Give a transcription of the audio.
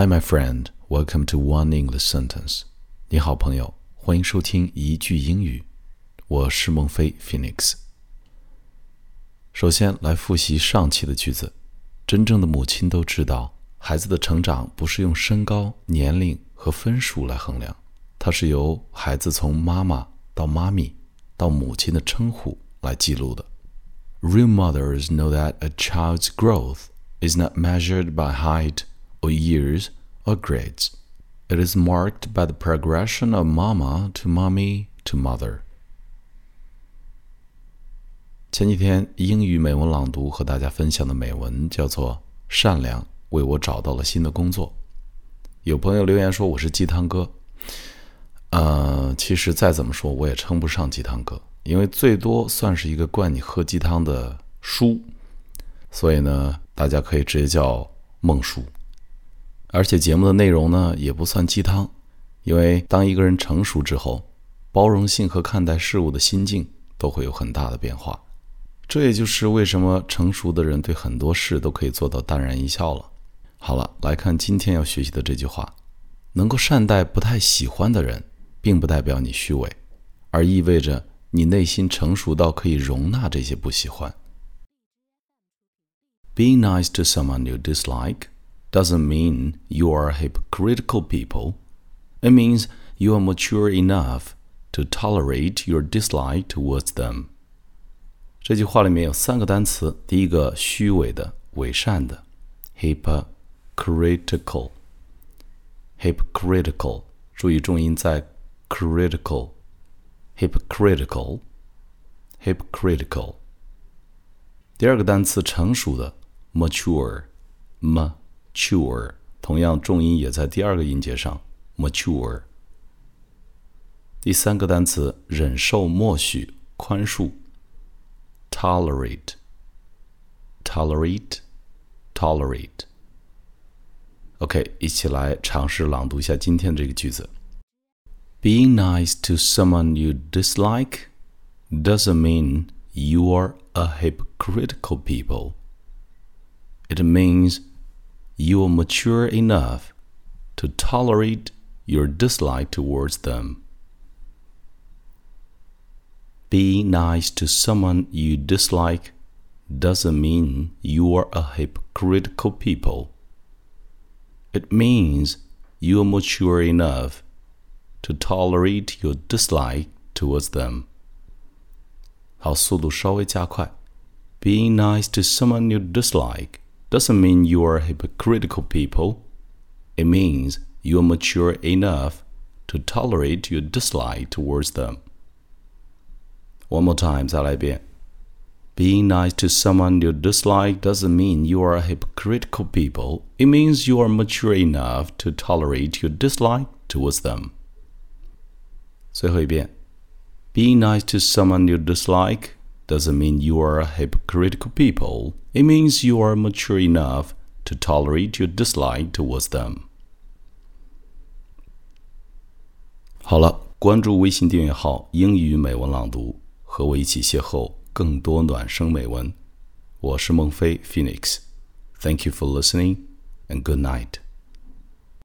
Hi, my friend. Welcome to One English Sentence. 你好，朋友，欢迎收听一句英语。我是孟非 Phoenix。首先来复习上期的句子。真正的母亲都知道，孩子的成长不是用身高、年龄和分数来衡量，它是由孩子从妈妈到妈咪到母亲的称呼来记录的。Real mothers know that a child's growth is not measured by height Or years or grades. It is marked by the progression of mama to mommy to mother. 前几天英语美文朗读和大家分享的美文叫做《善良为我找到了新的工作》。有朋友留言说我是鸡汤哥，呃，其实再怎么说我也称不上鸡汤哥，因为最多算是一个灌你喝鸡汤的叔，所以呢，大家可以直接叫孟叔。而且节目的内容呢也不算鸡汤，因为当一个人成熟之后，包容性和看待事物的心境都会有很大的变化。这也就是为什么成熟的人对很多事都可以做到淡然一笑了。好了，来看今天要学习的这句话：能够善待不太喜欢的人，并不代表你虚伪，而意味着你内心成熟到可以容纳这些不喜欢。Being nice to someone you dislike doesn't mean you are hypocritical people. It means you are mature enough to tolerate your dislike towards them. 这句话里面有三个单词，第一个虚伪的、伪善的，hypocritical，hypocritical，注意重音在 critical，hypocritical，hypocritical。第二个单词成熟的 ，mature，mature，同样重音也在第二个音节上，mature。第三个单词忍受、默许、宽恕。tolerate, tolerate, tolerate. OK，一起来尝试朗读一下今天这个句子。Being nice to someone you dislike doesn't mean you are a hypocritical people. It means you are mature enough to tolerate your dislike towards them. Being nice to someone you dislike doesn't mean you are a hypocritical people. It means you are mature enough to tolerate your dislike towards them. 好，速度稍微加快。Being nice to someone you dislike doesn't mean you are hypocritical people. It means you are mature enough to tolerate your dislike towards them. One more time, 再来一遍. Being nice to someone you dislike doesn't mean you are a hypocritical people. It means you are mature enough to tolerate your dislike towards them. 最后一遍. Being nice to someone you dislike doesn't mean you are a hypocritical people. It means you are mature enough to tolerate your dislike towards them. 好了，关注微信订阅号“英语美文朗读”。和我一起邂逅更多暖声美文。我是孟非 Phoenix。Thank you for listening and good night.